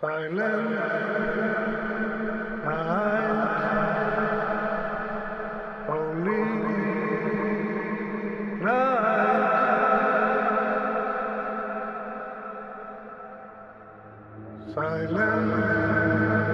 Silent night, holy night, silent